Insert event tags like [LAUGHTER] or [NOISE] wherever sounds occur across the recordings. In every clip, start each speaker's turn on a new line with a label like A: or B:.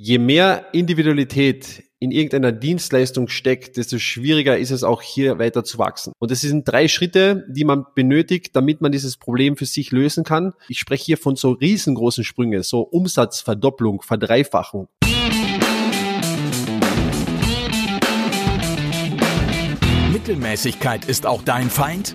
A: je mehr Individualität in irgendeiner Dienstleistung steckt, desto schwieriger ist es auch hier weiter zu wachsen. Und es sind drei Schritte, die man benötigt, damit man dieses Problem für sich lösen kann. Ich spreche hier von so riesengroßen Sprüngen, so Umsatzverdopplung, Verdreifachung.
B: Mittelmäßigkeit ist auch dein Feind?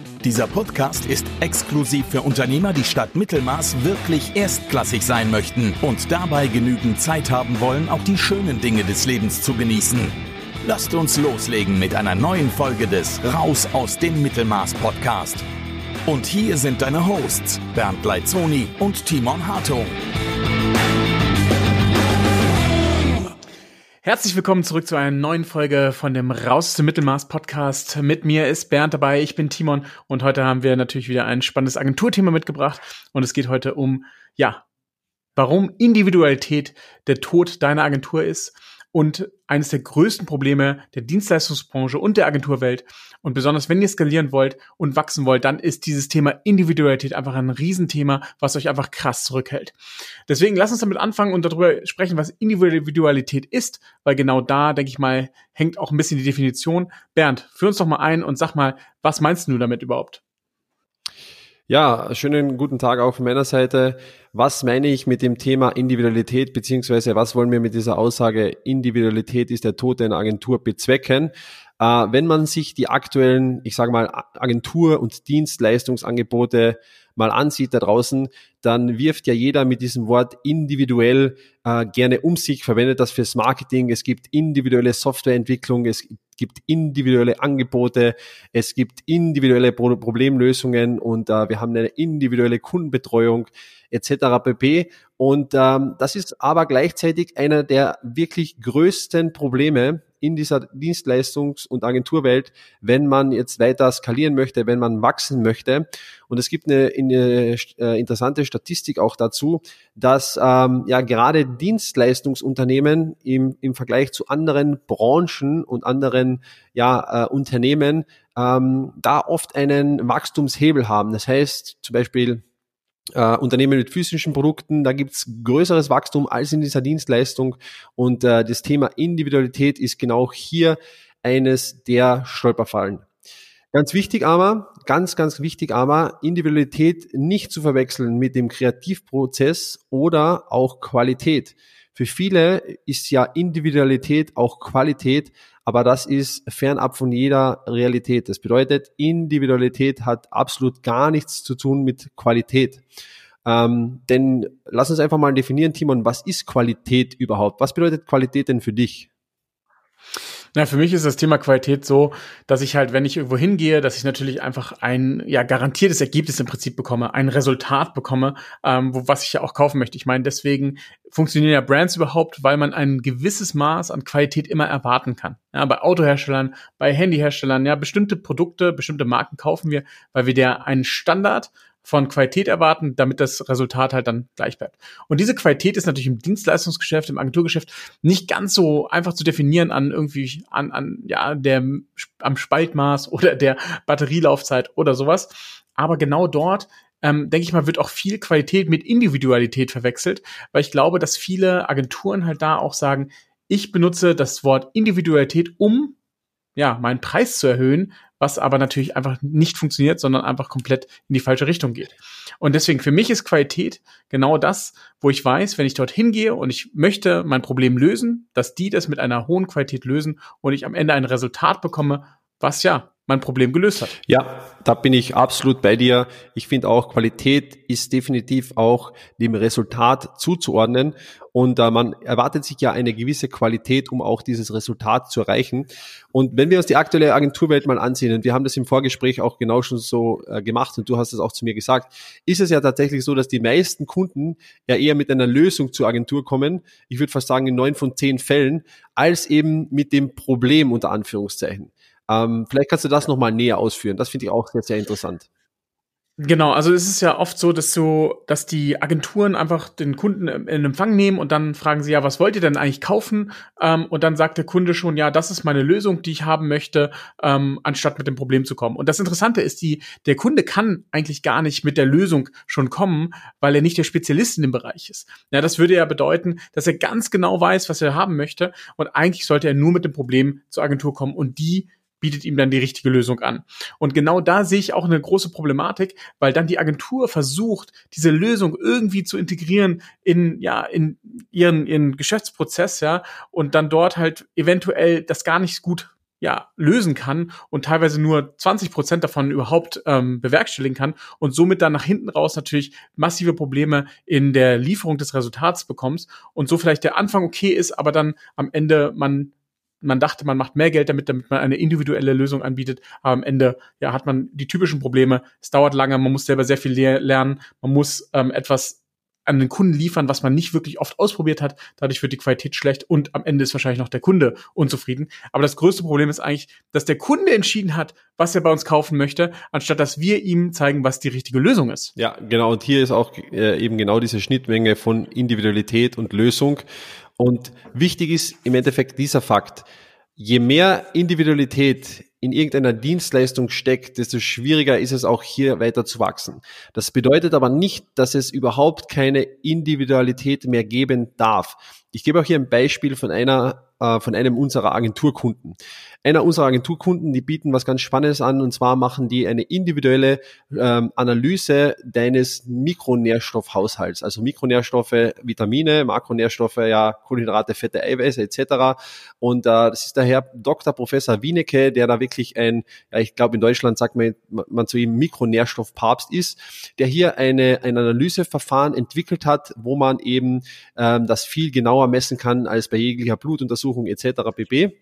B: Dieser Podcast ist exklusiv für Unternehmer, die statt Mittelmaß wirklich erstklassig sein möchten und dabei genügend Zeit haben wollen, auch die schönen Dinge des Lebens zu genießen. Lasst uns loslegen mit einer neuen Folge des Raus aus dem Mittelmaß Podcast. Und hier sind deine Hosts Bernd Leitzoni und Timon Hartung.
C: Herzlich willkommen zurück zu einer neuen Folge von dem Raus zum Mittelmaß Podcast. Mit mir ist Bernd dabei, ich bin Timon und heute haben wir natürlich wieder ein spannendes Agenturthema mitgebracht und es geht heute um, ja, warum Individualität der Tod deiner Agentur ist und eines der größten Probleme der Dienstleistungsbranche und der Agenturwelt. Und besonders wenn ihr skalieren wollt und wachsen wollt, dann ist dieses Thema Individualität einfach ein Riesenthema, was euch einfach krass zurückhält. Deswegen lasst uns damit anfangen und darüber sprechen, was Individualität ist, weil genau da, denke ich mal, hängt auch ein bisschen die Definition. Bernd, führ uns doch mal ein und sag mal, was meinst du damit überhaupt?
A: Ja, schönen guten Tag auch von meiner Seite. Was meine ich mit dem Thema Individualität, beziehungsweise was wollen wir mit dieser Aussage, Individualität ist der Tod einer Agentur bezwecken? Äh, wenn man sich die aktuellen, ich sage mal, Agentur- und Dienstleistungsangebote mal ansieht da draußen, dann wirft ja jeder mit diesem Wort individuell äh, gerne um sich, verwendet das fürs Marketing. Es gibt individuelle Softwareentwicklung, es gibt individuelle Angebote, es gibt individuelle Pro Problemlösungen und äh, wir haben eine individuelle Kundenbetreuung etc. pp. Und ähm, das ist aber gleichzeitig einer der wirklich größten Probleme in dieser Dienstleistungs- und Agenturwelt, wenn man jetzt weiter skalieren möchte, wenn man wachsen möchte. Und es gibt eine, eine äh, interessante Statistik auch dazu, dass ähm, ja gerade Dienstleistungsunternehmen im, im Vergleich zu anderen Branchen und anderen ja, äh, Unternehmen ähm, da oft einen Wachstumshebel haben. Das heißt zum Beispiel äh, Unternehmen mit physischen Produkten, da gibt's größeres Wachstum als in dieser Dienstleistung. Und äh, das Thema Individualität ist genau hier eines der Stolperfallen. Ganz wichtig aber, ganz, ganz wichtig aber, Individualität nicht zu verwechseln mit dem Kreativprozess oder auch Qualität. Für viele ist ja Individualität auch Qualität, aber das ist fernab von jeder Realität. Das bedeutet, Individualität hat absolut gar nichts zu tun mit Qualität. Ähm, denn lass uns einfach mal definieren, Timon, was ist Qualität überhaupt? Was bedeutet Qualität denn für dich?
C: Na, für mich ist das Thema Qualität so, dass ich halt, wenn ich irgendwo hingehe, dass ich natürlich einfach ein ja garantiertes Ergebnis im Prinzip bekomme, ein Resultat bekomme, ähm, wo, was ich ja auch kaufen möchte. Ich meine, deswegen funktionieren ja Brands überhaupt, weil man ein gewisses Maß an Qualität immer erwarten kann. Ja, bei Autoherstellern, bei Handyherstellern, ja, bestimmte Produkte, bestimmte Marken kaufen wir, weil wir der einen Standard von Qualität erwarten, damit das Resultat halt dann gleich bleibt. Und diese Qualität ist natürlich im Dienstleistungsgeschäft, im Agenturgeschäft nicht ganz so einfach zu definieren an irgendwie an, an ja der am Spaltmaß oder der Batterielaufzeit oder sowas. Aber genau dort ähm, denke ich mal, wird auch viel Qualität mit Individualität verwechselt, weil ich glaube, dass viele Agenturen halt da auch sagen, ich benutze das Wort Individualität, um ja, meinen Preis zu erhöhen, was aber natürlich einfach nicht funktioniert, sondern einfach komplett in die falsche Richtung geht. Und deswegen für mich ist Qualität genau das, wo ich weiß, wenn ich dorthin gehe und ich möchte mein Problem lösen, dass die das mit einer hohen Qualität lösen und ich am Ende ein Resultat bekomme, was ja mein Problem gelöst hat.
A: Ja, da bin ich absolut bei dir. Ich finde auch, Qualität ist definitiv auch dem Resultat zuzuordnen. Und äh, man erwartet sich ja eine gewisse Qualität, um auch dieses Resultat zu erreichen. Und wenn wir uns die aktuelle Agenturwelt mal ansehen, und wir haben das im Vorgespräch auch genau schon so äh, gemacht, und du hast es auch zu mir gesagt, ist es ja tatsächlich so, dass die meisten Kunden ja eher mit einer Lösung zur Agentur kommen. Ich würde fast sagen, in neun von zehn Fällen, als eben mit dem Problem unter Anführungszeichen. Ähm, vielleicht kannst du das nochmal näher ausführen. Das finde ich auch sehr, sehr interessant.
C: Genau, also es ist ja oft so, dass so, dass die Agenturen einfach den Kunden in Empfang nehmen und dann fragen sie ja, was wollt ihr denn eigentlich kaufen? Ähm, und dann sagt der Kunde schon, ja, das ist meine Lösung, die ich haben möchte, ähm, anstatt mit dem Problem zu kommen. Und das Interessante ist, die, der Kunde kann eigentlich gar nicht mit der Lösung schon kommen, weil er nicht der Spezialist in dem Bereich ist. Ja, das würde ja bedeuten, dass er ganz genau weiß, was er haben möchte und eigentlich sollte er nur mit dem Problem zur Agentur kommen und die bietet ihm dann die richtige Lösung an. Und genau da sehe ich auch eine große Problematik, weil dann die Agentur versucht, diese Lösung irgendwie zu integrieren in, ja, in ihren, ihren Geschäftsprozess, ja, und dann dort halt eventuell das gar nicht gut ja, lösen kann und teilweise nur 20 Prozent davon überhaupt ähm, bewerkstelligen kann und somit dann nach hinten raus natürlich massive Probleme in der Lieferung des Resultats bekommst und so vielleicht der Anfang okay ist, aber dann am Ende man man dachte, man macht mehr Geld damit, damit man eine individuelle Lösung anbietet, aber am Ende ja, hat man die typischen Probleme. Es dauert lange, man muss selber sehr viel lernen, man muss ähm, etwas an den Kunden liefern, was man nicht wirklich oft ausprobiert hat. Dadurch wird die Qualität schlecht und am Ende ist wahrscheinlich noch der Kunde unzufrieden. Aber das größte Problem ist eigentlich, dass der Kunde entschieden hat, was er bei uns kaufen möchte, anstatt dass wir ihm zeigen, was die richtige Lösung ist.
A: Ja, genau. Und hier ist auch äh, eben genau diese Schnittmenge von Individualität und Lösung. Und wichtig ist im Endeffekt dieser Fakt. Je mehr Individualität in irgendeiner Dienstleistung steckt, desto schwieriger ist es auch hier weiter zu wachsen. Das bedeutet aber nicht, dass es überhaupt keine Individualität mehr geben darf. Ich gebe auch hier ein Beispiel von einer äh, von einem unserer Agenturkunden. Einer unserer Agenturkunden, die bieten was ganz Spannendes an und zwar machen die eine individuelle ähm, Analyse deines Mikronährstoffhaushalts, also Mikronährstoffe, Vitamine, Makronährstoffe, ja, Kohlenhydrate, Fette, Eiweiße etc. Und äh, das ist der Herr Dr. Professor Wienecke, der da wirklich ein, ja, ich glaube in Deutschland sagt man, man zu ihm Mikronährstoffpapst ist, der hier eine, ein Analyseverfahren entwickelt hat, wo man eben ähm, das viel genauer messen kann als bei jeglicher Blutuntersuchung etc. pp.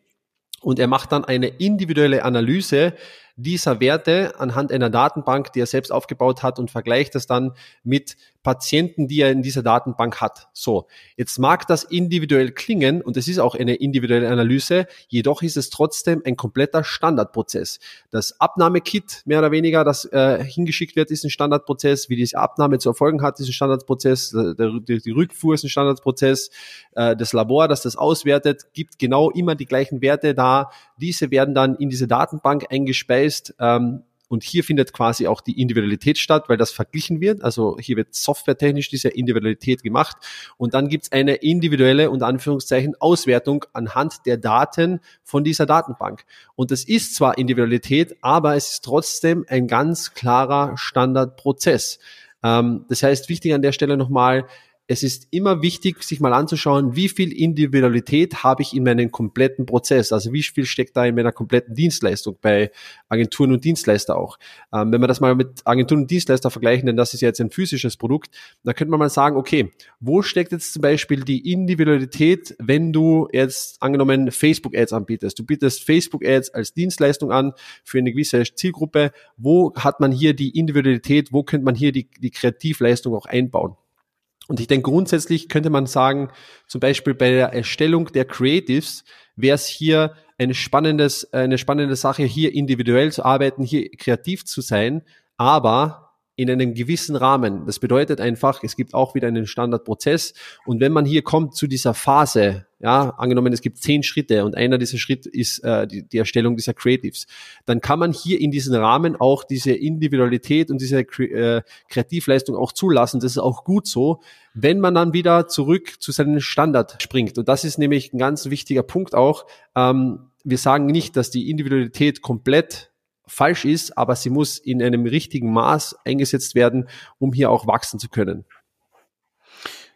A: Und er macht dann eine individuelle Analyse dieser Werte anhand einer Datenbank, die er selbst aufgebaut hat und vergleicht das dann mit Patienten, die er in dieser Datenbank hat. So, jetzt mag das individuell klingen und es ist auch eine individuelle Analyse, jedoch ist es trotzdem ein kompletter Standardprozess. Das Abnahmekit, mehr oder weniger, das äh, hingeschickt wird, ist ein Standardprozess. Wie diese Abnahme zu erfolgen hat, ist ein Standardprozess. Der, die, die Rückfuhr ist ein Standardprozess. Äh, das Labor, das das auswertet, gibt genau immer die gleichen Werte da. Diese werden dann in diese Datenbank eingespeist. Ähm, und hier findet quasi auch die Individualität statt, weil das verglichen wird. Also hier wird softwaretechnisch diese Individualität gemacht. Und dann gibt's eine individuelle, unter Anführungszeichen, Auswertung anhand der Daten von dieser Datenbank. Und das ist zwar Individualität, aber es ist trotzdem ein ganz klarer Standardprozess. Ähm, das heißt, wichtig an der Stelle nochmal, es ist immer wichtig, sich mal anzuschauen, wie viel Individualität habe ich in meinem kompletten Prozess. Also wie viel steckt da in meiner kompletten Dienstleistung bei Agenturen und Dienstleister auch. Ähm, wenn wir das mal mit Agenturen und Dienstleister vergleichen, denn das ist jetzt ein physisches Produkt, dann könnte man mal sagen, okay, wo steckt jetzt zum Beispiel die Individualität, wenn du jetzt angenommen Facebook-Ads anbietest? Du bietest Facebook-Ads als Dienstleistung an für eine gewisse Zielgruppe. Wo hat man hier die Individualität? Wo könnte man hier die, die Kreativleistung auch einbauen? Und ich denke, grundsätzlich könnte man sagen, zum Beispiel bei der Erstellung der Creatives wäre es hier eine, spannendes, eine spannende Sache, hier individuell zu arbeiten, hier kreativ zu sein, aber in einem gewissen Rahmen. Das bedeutet einfach, es gibt auch wieder einen Standardprozess. Und wenn man hier kommt zu dieser Phase, ja, angenommen, es gibt zehn Schritte und einer dieser Schritte ist äh, die, die Erstellung dieser Creatives, dann kann man hier in diesem Rahmen auch diese Individualität und diese äh, Kreativleistung auch zulassen. Das ist auch gut so, wenn man dann wieder zurück zu seinem Standard springt. Und das ist nämlich ein ganz wichtiger Punkt auch. Ähm, wir sagen nicht, dass die Individualität komplett falsch ist, aber sie muss in einem richtigen Maß eingesetzt werden, um hier auch wachsen zu können.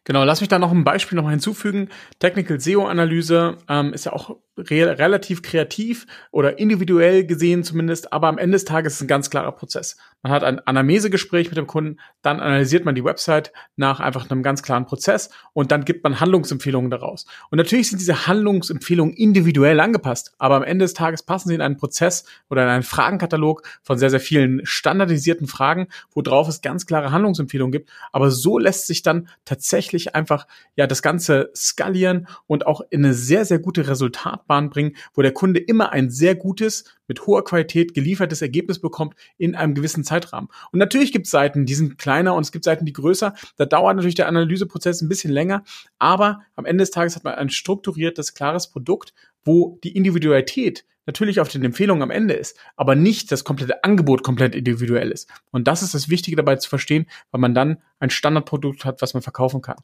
C: Genau, lass mich da noch ein Beispiel noch mal hinzufügen. Technical SEO-Analyse ähm, ist ja auch re relativ kreativ oder individuell gesehen zumindest, aber am Ende des Tages ist ein ganz klarer Prozess. Man hat ein Anamnesegespräch mit dem Kunden, dann analysiert man die Website nach einfach einem ganz klaren Prozess und dann gibt man Handlungsempfehlungen daraus. Und natürlich sind diese Handlungsempfehlungen individuell angepasst, aber am Ende des Tages passen sie in einen Prozess oder in einen Fragenkatalog von sehr, sehr vielen standardisierten Fragen, wo drauf es ganz klare Handlungsempfehlungen gibt. Aber so lässt sich dann tatsächlich einfach ja das Ganze skalieren und auch in eine sehr, sehr gute Resultatbahn bringen, wo der Kunde immer ein sehr gutes, mit hoher Qualität geliefertes Ergebnis bekommt in einem gewissen Zeitrahmen. Und natürlich gibt es Seiten, die sind kleiner und es gibt Seiten, die größer. Da dauert natürlich der Analyseprozess ein bisschen länger, aber am Ende des Tages hat man ein strukturiertes, klares Produkt, wo die Individualität natürlich auf den Empfehlungen am Ende ist, aber nicht das komplette Angebot komplett individuell ist. Und das ist das Wichtige dabei zu verstehen, weil man dann ein Standardprodukt hat, was man verkaufen kann.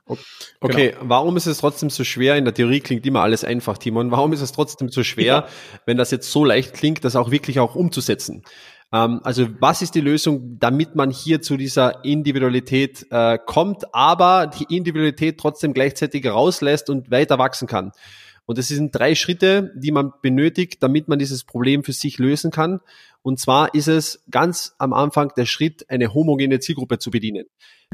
A: Okay, genau. warum ist es trotzdem so schwer? In der Theorie klingt immer alles einfach, Timon. Warum ist es trotzdem so schwer, ja. wenn das jetzt so leicht klingt, das auch wirklich auch umzusetzen? Ähm, also was ist die Lösung, damit man hier zu dieser Individualität äh, kommt, aber die Individualität trotzdem gleichzeitig rauslässt und weiter wachsen kann? Und es sind drei Schritte, die man benötigt, damit man dieses Problem für sich lösen kann. Und zwar ist es ganz am Anfang der Schritt, eine homogene Zielgruppe zu bedienen.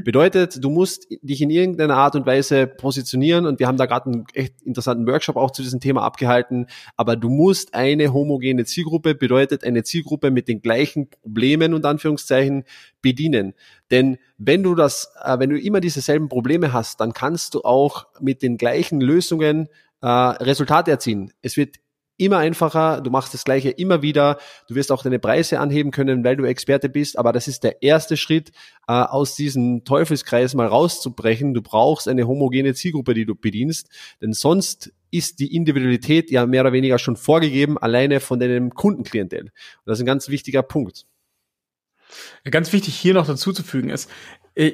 A: Bedeutet, du musst dich in irgendeiner Art und Weise positionieren und wir haben da gerade einen echt interessanten Workshop auch zu diesem Thema abgehalten, aber du musst eine homogene Zielgruppe, bedeutet eine Zielgruppe mit den gleichen Problemen und Anführungszeichen bedienen. Denn wenn du das, äh, wenn du immer dieselben Probleme hast, dann kannst du auch mit den gleichen Lösungen äh, Resultate erzielen. Es wird immer einfacher, du machst das Gleiche immer wieder, du wirst auch deine Preise anheben können, weil du Experte bist, aber das ist der erste Schritt, äh, aus diesem Teufelskreis mal rauszubrechen. Du brauchst eine homogene Zielgruppe, die du bedienst, denn sonst ist die Individualität ja mehr oder weniger schon vorgegeben, alleine von deinem Kundenklientel. Und das ist ein ganz wichtiger Punkt.
C: Ganz wichtig hier noch dazu zu fügen ist, äh,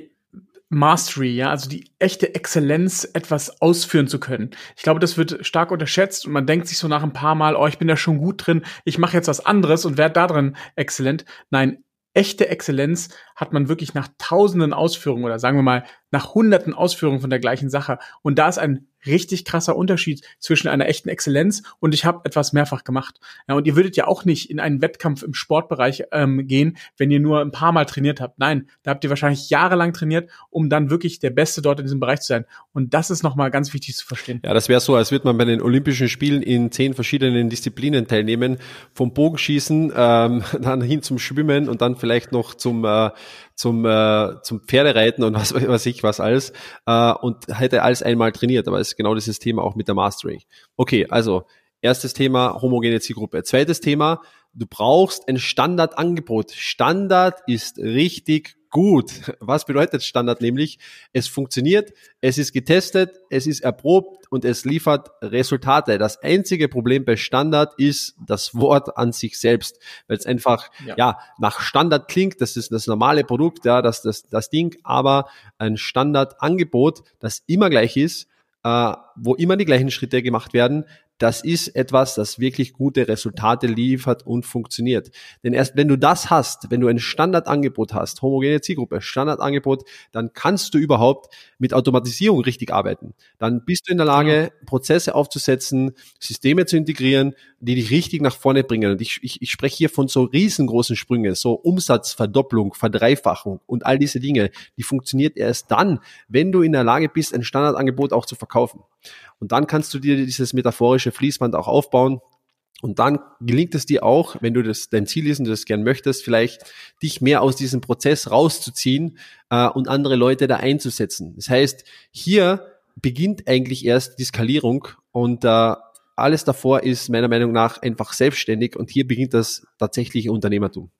C: Mastery, ja, also die echte Exzellenz, etwas ausführen zu können. Ich glaube, das wird stark unterschätzt und man denkt sich so nach ein paar Mal, oh, ich bin da schon gut drin, ich mache jetzt was anderes und werde da drin exzellent. Nein, echte Exzellenz hat man wirklich nach tausenden Ausführungen oder sagen wir mal nach hunderten Ausführungen von der gleichen Sache. Und da ist ein richtig krasser Unterschied zwischen einer echten Exzellenz und ich habe etwas mehrfach gemacht. Ja, und ihr würdet ja auch nicht in einen Wettkampf im Sportbereich ähm, gehen, wenn ihr nur ein paar Mal trainiert habt. Nein, da habt ihr wahrscheinlich jahrelang trainiert, um dann wirklich der Beste dort in diesem Bereich zu sein. Und das ist nochmal ganz wichtig zu verstehen.
A: Ja, das wäre so, als würde man bei den Olympischen Spielen in zehn verschiedenen Disziplinen teilnehmen, vom Bogenschießen ähm, [LAUGHS] dann hin zum Schwimmen und dann vielleicht noch zum äh, zum, äh, zum Pferdereiten und was [LAUGHS] weiß ich was alles äh, und hätte alles einmal trainiert, aber es ist genau dieses Thema auch mit der Mastery. Okay, also erstes Thema homogene Zielgruppe. Zweites Thema, du brauchst ein Standardangebot. Standard ist richtig gut. Was bedeutet Standard nämlich? Es funktioniert, es ist getestet, es ist erprobt und es liefert Resultate. Das einzige Problem bei Standard ist das Wort an sich selbst, weil es einfach ja. ja. nach Standard klingt. Das ist das normale Produkt, ja, das das das Ding, aber ein Standardangebot, das immer gleich ist, äh, wo immer die gleichen Schritte gemacht werden, das ist etwas, das wirklich gute Resultate liefert und funktioniert. Denn erst wenn du das hast, wenn du ein Standardangebot hast, homogene Zielgruppe, Standardangebot, dann kannst du überhaupt mit Automatisierung richtig arbeiten. Dann bist du in der Lage, Prozesse aufzusetzen, Systeme zu integrieren, die dich richtig nach vorne bringen. Und ich, ich, ich spreche hier von so riesengroßen Sprüngen, so Umsatzverdopplung, Verdreifachung und all diese Dinge. Die funktioniert erst dann, wenn du in der Lage bist, ein Standardangebot auch zu verkaufen. Und dann kannst du dir dieses metaphorische Fließband auch aufbauen. Und dann gelingt es dir auch, wenn du das dein Ziel ist und du das gern möchtest, vielleicht dich mehr aus diesem Prozess rauszuziehen äh, und andere Leute da einzusetzen. Das heißt, hier beginnt eigentlich erst die Skalierung und äh, alles davor ist meiner Meinung nach einfach selbstständig und hier beginnt das tatsächliche Unternehmertum.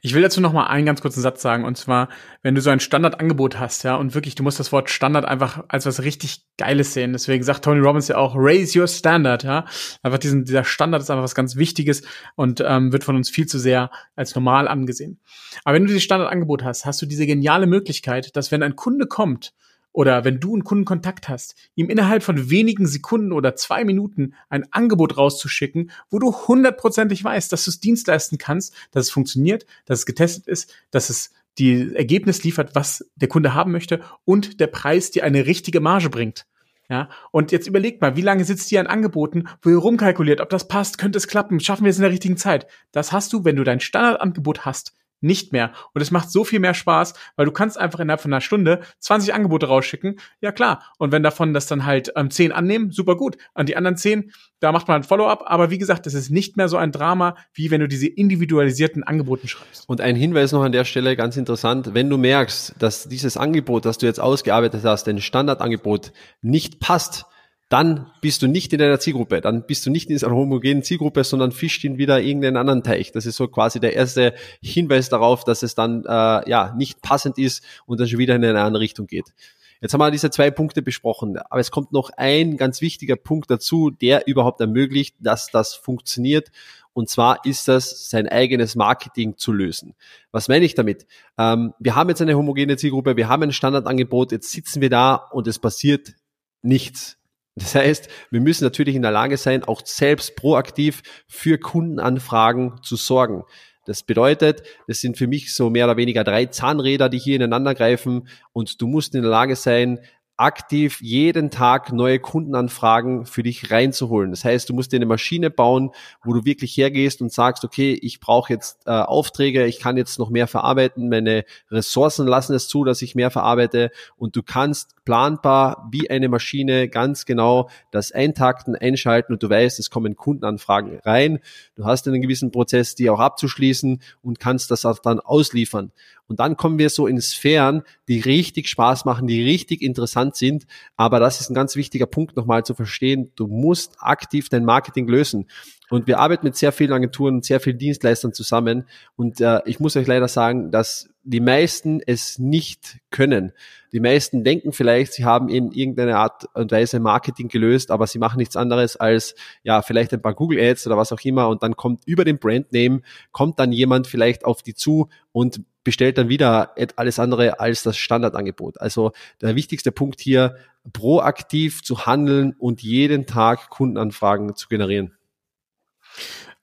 C: Ich will dazu noch mal einen ganz kurzen Satz sagen und zwar, wenn du so ein Standardangebot hast, ja, und wirklich, du musst das Wort Standard einfach als was richtig Geiles sehen. Deswegen sagt Tony Robbins ja auch, raise your standard, ja. Einfach diesen, dieser Standard ist einfach was ganz Wichtiges und ähm, wird von uns viel zu sehr als normal angesehen. Aber wenn du dieses Standardangebot hast, hast du diese geniale Möglichkeit, dass wenn ein Kunde kommt oder wenn du einen Kundenkontakt hast, ihm innerhalb von wenigen Sekunden oder zwei Minuten ein Angebot rauszuschicken, wo du hundertprozentig weißt, dass du es Dienst leisten kannst, dass es funktioniert, dass es getestet ist, dass es die Ergebnis liefert, was der Kunde haben möchte und der Preis dir eine richtige Marge bringt. Ja, und jetzt überlegt mal, wie lange sitzt ihr an Angeboten, wo ihr rumkalkuliert, ob das passt, könnte es klappen, schaffen wir es in der richtigen Zeit. Das hast du, wenn du dein Standardangebot hast nicht mehr. Und es macht so viel mehr Spaß, weil du kannst einfach innerhalb von einer Stunde 20 Angebote rausschicken. Ja klar. Und wenn davon das dann halt ähm, 10 annehmen, super gut. An die anderen 10, da macht man ein Follow-up. Aber wie gesagt, das ist nicht mehr so ein Drama, wie wenn du diese individualisierten Angeboten schreibst.
A: Und ein Hinweis noch an der Stelle, ganz interessant, wenn du merkst, dass dieses Angebot, das du jetzt ausgearbeitet hast, dein Standardangebot nicht passt, dann bist du nicht in deiner Zielgruppe, dann bist du nicht in einer homogenen Zielgruppe, sondern fischt ihn wieder irgendeinen anderen Teich. Das ist so quasi der erste Hinweis darauf, dass es dann äh, ja nicht passend ist und dann schon wieder in eine andere Richtung geht. Jetzt haben wir diese zwei Punkte besprochen, aber es kommt noch ein ganz wichtiger Punkt dazu, der überhaupt ermöglicht, dass das funktioniert. Und zwar ist das, sein eigenes Marketing zu lösen. Was meine ich damit? Ähm, wir haben jetzt eine homogene Zielgruppe, wir haben ein Standardangebot, jetzt sitzen wir da und es passiert nichts. Das heißt, wir müssen natürlich in der Lage sein, auch selbst proaktiv für Kundenanfragen zu sorgen. Das bedeutet, das sind für mich so mehr oder weniger drei Zahnräder, die hier ineinander greifen und du musst in der Lage sein, aktiv jeden Tag neue Kundenanfragen für dich reinzuholen. Das heißt, du musst dir eine Maschine bauen, wo du wirklich hergehst und sagst, okay, ich brauche jetzt äh, Aufträge, ich kann jetzt noch mehr verarbeiten, meine Ressourcen lassen es zu, dass ich mehr verarbeite und du kannst planbar wie eine Maschine ganz genau das eintakten, einschalten und du weißt, es kommen Kundenanfragen rein. Du hast einen gewissen Prozess, die auch abzuschließen und kannst das auch dann ausliefern. Und dann kommen wir so in Sphären, die richtig Spaß machen, die richtig interessant sind. Aber das ist ein ganz wichtiger Punkt nochmal zu verstehen. Du musst aktiv dein Marketing lösen. Und wir arbeiten mit sehr vielen Agenturen und sehr vielen Dienstleistern zusammen. Und äh, ich muss euch leider sagen, dass die meisten es nicht können. Die meisten denken vielleicht, sie haben in irgendeiner Art und Weise Marketing gelöst, aber sie machen nichts anderes als ja vielleicht ein paar Google Ads oder was auch immer und dann kommt über den Brandname kommt dann jemand vielleicht auf die zu und bestellt dann wieder alles andere als das Standardangebot. Also der wichtigste Punkt hier, proaktiv zu handeln und jeden Tag Kundenanfragen zu generieren.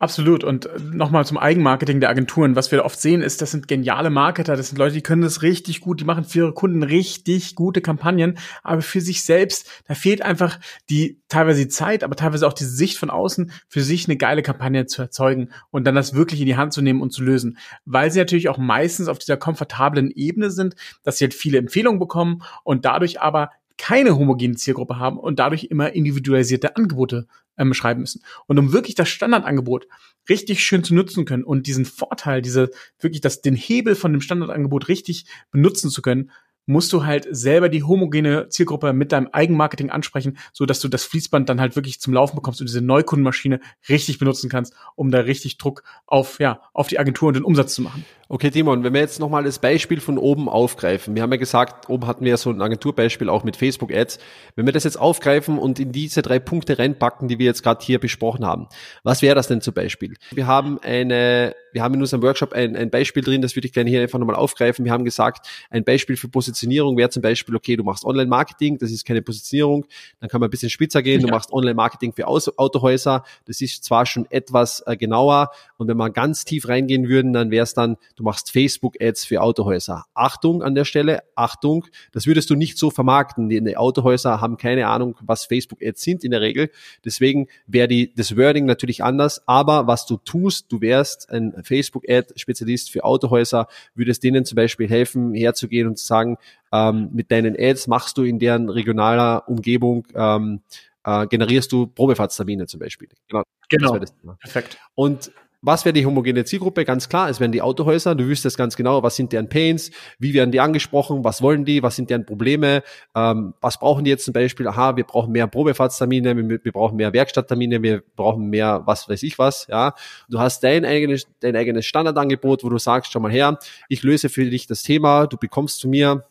C: Absolut. Und äh, nochmal zum Eigenmarketing der Agenturen. Was wir oft sehen, ist, das sind geniale Marketer, das sind Leute, die können das richtig gut, die machen für ihre Kunden richtig gute Kampagnen, aber für sich selbst, da fehlt einfach die teilweise die Zeit, aber teilweise auch die Sicht von außen, für sich eine geile Kampagne zu erzeugen und dann das wirklich in die Hand zu nehmen und zu lösen. Weil sie natürlich auch meistens auf dieser komfortablen Ebene sind, dass sie halt viele Empfehlungen bekommen und dadurch aber keine homogene Zielgruppe haben und dadurch immer individualisierte Angebote ähm, schreiben müssen. Und um wirklich das Standardangebot richtig schön zu nutzen können und diesen Vorteil, diese wirklich das, den Hebel von dem Standardangebot richtig benutzen zu können, musst du halt selber die homogene Zielgruppe mit deinem Eigenmarketing ansprechen, so dass du das Fließband dann halt wirklich zum Laufen bekommst und diese Neukundenmaschine richtig benutzen kannst, um da richtig Druck auf, ja, auf die Agentur und den Umsatz zu machen.
A: Okay, Timon, wenn wir jetzt nochmal das Beispiel von oben aufgreifen. Wir haben ja gesagt, oben hatten wir ja so ein Agenturbeispiel auch mit Facebook Ads. Wenn wir das jetzt aufgreifen und in diese drei Punkte reinpacken, die wir jetzt gerade hier besprochen haben, was wäre das denn zum Beispiel? Wir haben eine, wir haben in unserem Workshop ein, ein Beispiel drin, das würde ich gerne hier einfach nochmal aufgreifen. Wir haben gesagt, ein Beispiel für Positionierung wäre zum Beispiel, okay, du machst Online-Marketing, das ist keine Positionierung, dann kann man ein bisschen spitzer gehen, ja. du machst Online-Marketing für Autohäuser, das ist zwar schon etwas äh, genauer und wenn wir ganz tief reingehen würden, dann wäre es dann, du machst Facebook-Ads für Autohäuser. Achtung an der Stelle, Achtung, das würdest du nicht so vermarkten. Die Autohäuser haben keine Ahnung, was Facebook-Ads sind in der Regel. Deswegen wäre die, das Wording natürlich anders. Aber was du tust, du wärst ein Facebook-Ad-Spezialist für Autohäuser, würdest denen zum Beispiel helfen, herzugehen und zu sagen, ähm, mit deinen Ads machst du in deren regionaler Umgebung ähm, äh, generierst du Probefahrtstermine zum Beispiel.
C: Genau. genau. Perfekt.
A: Und was wäre die homogene Zielgruppe? Ganz klar, es wären die Autohäuser. Du wüsstest ganz genau, was sind deren Pains, wie werden die angesprochen, was wollen die, was sind deren Probleme, ähm, was brauchen die jetzt zum Beispiel? Aha, wir brauchen mehr Probefahrtstermine, wir, wir, brauchen mehr Werkstatttermine, wir brauchen mehr, was weiß ich was. Ja, du hast dein eigenes, dein eigenes Standardangebot, wo du sagst, schau mal her, ich löse für dich das Thema, du bekommst zu mir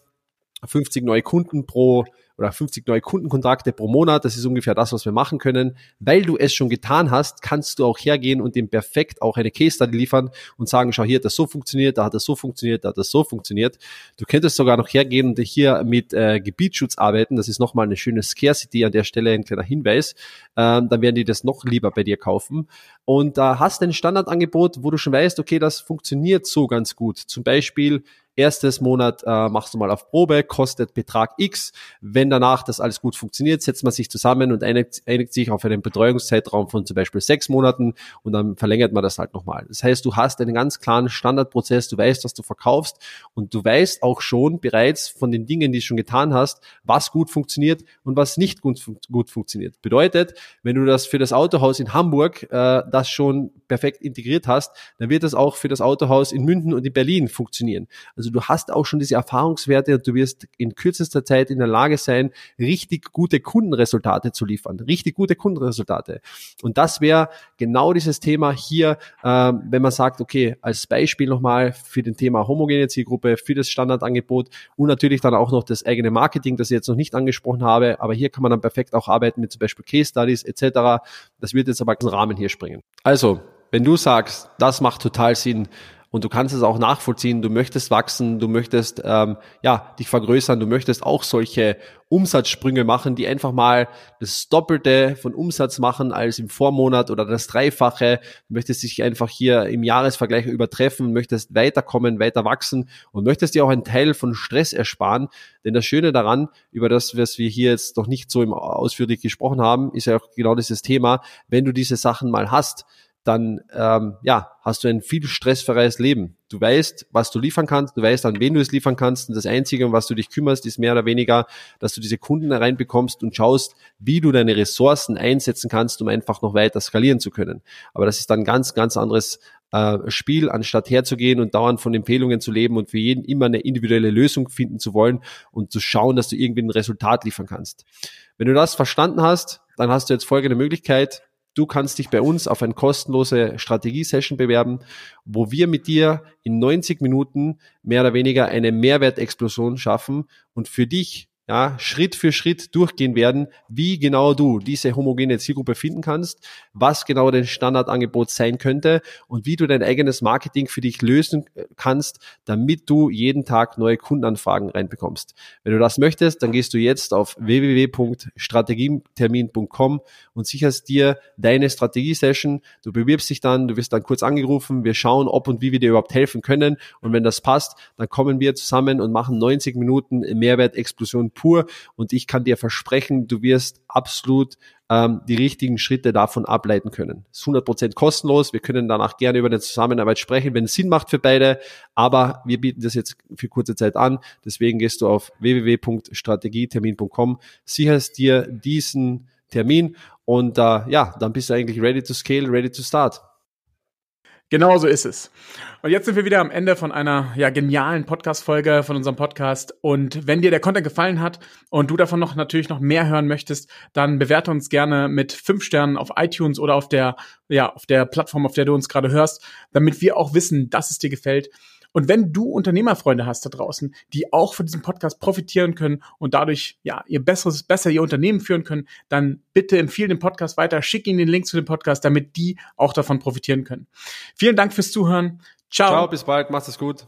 A: 50 neue Kunden pro oder 50 neue Kundenkontakte pro Monat. Das ist ungefähr das, was wir machen können. Weil du es schon getan hast, kannst du auch hergehen und dem perfekt auch eine Case Study liefern und sagen, schau, hier das so funktioniert, da hat das so funktioniert, da hat das so funktioniert. Du könntest sogar noch hergehen und hier mit äh, Gebietsschutz arbeiten. Das ist nochmal eine schöne Scarcity an der Stelle, ein kleiner Hinweis. Ähm, dann werden die das noch lieber bei dir kaufen. Und da äh, hast du ein Standardangebot, wo du schon weißt, okay, das funktioniert so ganz gut. Zum Beispiel erstes Monat äh, machst du mal auf Probe, kostet Betrag X. Wenn danach das alles gut funktioniert, setzt man sich zusammen und einigt, einigt sich auf einen Betreuungszeitraum von zum Beispiel sechs Monaten und dann verlängert man das halt nochmal. Das heißt, du hast einen ganz klaren Standardprozess, du weißt, was du verkaufst und du weißt auch schon bereits von den Dingen, die du schon getan hast, was gut funktioniert und was nicht gut, gut funktioniert. Bedeutet, wenn du das für das Autohaus in Hamburg äh, das schon perfekt integriert hast, dann wird das auch für das Autohaus in München und in Berlin funktionieren. Also du hast auch schon diese Erfahrungswerte und du wirst in kürzester Zeit in der Lage sein, richtig gute Kundenresultate zu liefern. Richtig gute Kundenresultate. Und das wäre genau dieses Thema hier, äh, wenn man sagt, okay, als Beispiel nochmal für den Thema homogene Zielgruppe, für das Standardangebot und natürlich dann auch noch das eigene Marketing, das ich jetzt noch nicht angesprochen habe, aber hier kann man dann perfekt auch arbeiten mit zum Beispiel Case Studies etc. Das wird jetzt aber den Rahmen hier springen. Also, wenn du sagst, das macht total Sinn, und du kannst es auch nachvollziehen, du möchtest wachsen, du möchtest ähm, ja dich vergrößern, du möchtest auch solche Umsatzsprünge machen, die einfach mal das Doppelte von Umsatz machen als im Vormonat oder das Dreifache, du möchtest dich einfach hier im Jahresvergleich übertreffen, möchtest weiterkommen, weiter wachsen und möchtest dir auch einen Teil von Stress ersparen, denn das Schöne daran, über das, was wir hier jetzt noch nicht so ausführlich gesprochen haben, ist ja auch genau dieses Thema, wenn du diese Sachen mal hast, dann ähm, ja, hast du ein viel stressfreies Leben. Du weißt, was du liefern kannst, du weißt, an wen du es liefern kannst. Und das Einzige, um was du dich kümmerst, ist mehr oder weniger, dass du diese Kunden reinbekommst und schaust, wie du deine Ressourcen einsetzen kannst, um einfach noch weiter skalieren zu können. Aber das ist dann ganz, ganz anderes äh, Spiel, anstatt herzugehen und dauernd von Empfehlungen zu leben und für jeden immer eine individuelle Lösung finden zu wollen und zu schauen, dass du irgendwie ein Resultat liefern kannst. Wenn du das verstanden hast, dann hast du jetzt folgende Möglichkeit. Du kannst dich bei uns auf eine kostenlose Strategie-Session bewerben, wo wir mit dir in 90 Minuten mehr oder weniger eine Mehrwertexplosion schaffen und für dich ja, Schritt für Schritt durchgehen werden, wie genau du diese homogene Zielgruppe finden kannst, was genau dein Standardangebot sein könnte und wie du dein eigenes Marketing für dich lösen kannst, damit du jeden Tag neue Kundenanfragen reinbekommst. Wenn du das möchtest, dann gehst du jetzt auf www.strategietermin.com und sicherst dir deine Strategie-Session. Du bewirbst dich dann, du wirst dann kurz angerufen, wir schauen, ob und wie wir dir überhaupt helfen können und wenn das passt, dann kommen wir zusammen und machen 90 Minuten Mehrwertexplosion pur und ich kann dir versprechen, du wirst absolut ähm, die richtigen Schritte davon ableiten können. ist 100% kostenlos. Wir können danach gerne über eine Zusammenarbeit sprechen, wenn es Sinn macht für beide. Aber wir bieten das jetzt für kurze Zeit an. Deswegen gehst du auf www.strategietermin.com, sicherst dir diesen Termin und äh, ja, dann bist du eigentlich ready to scale, ready to start.
C: Genau so ist es. Und jetzt sind wir wieder am Ende von einer ja, genialen Podcast-Folge von unserem Podcast. Und wenn dir der Content gefallen hat und du davon noch natürlich noch mehr hören möchtest, dann bewerte uns gerne mit fünf Sternen auf iTunes oder auf der, ja, auf der Plattform, auf der du uns gerade hörst, damit wir auch wissen, dass es dir gefällt. Und wenn du Unternehmerfreunde hast da draußen, die auch von diesem Podcast profitieren können und dadurch ja ihr besseres, besser ihr Unternehmen führen können, dann bitte empfehle den Podcast weiter, schick ihnen den Link zu dem Podcast, damit die auch davon profitieren können. Vielen Dank fürs Zuhören. Ciao.
A: Ciao, bis bald, mach's es gut.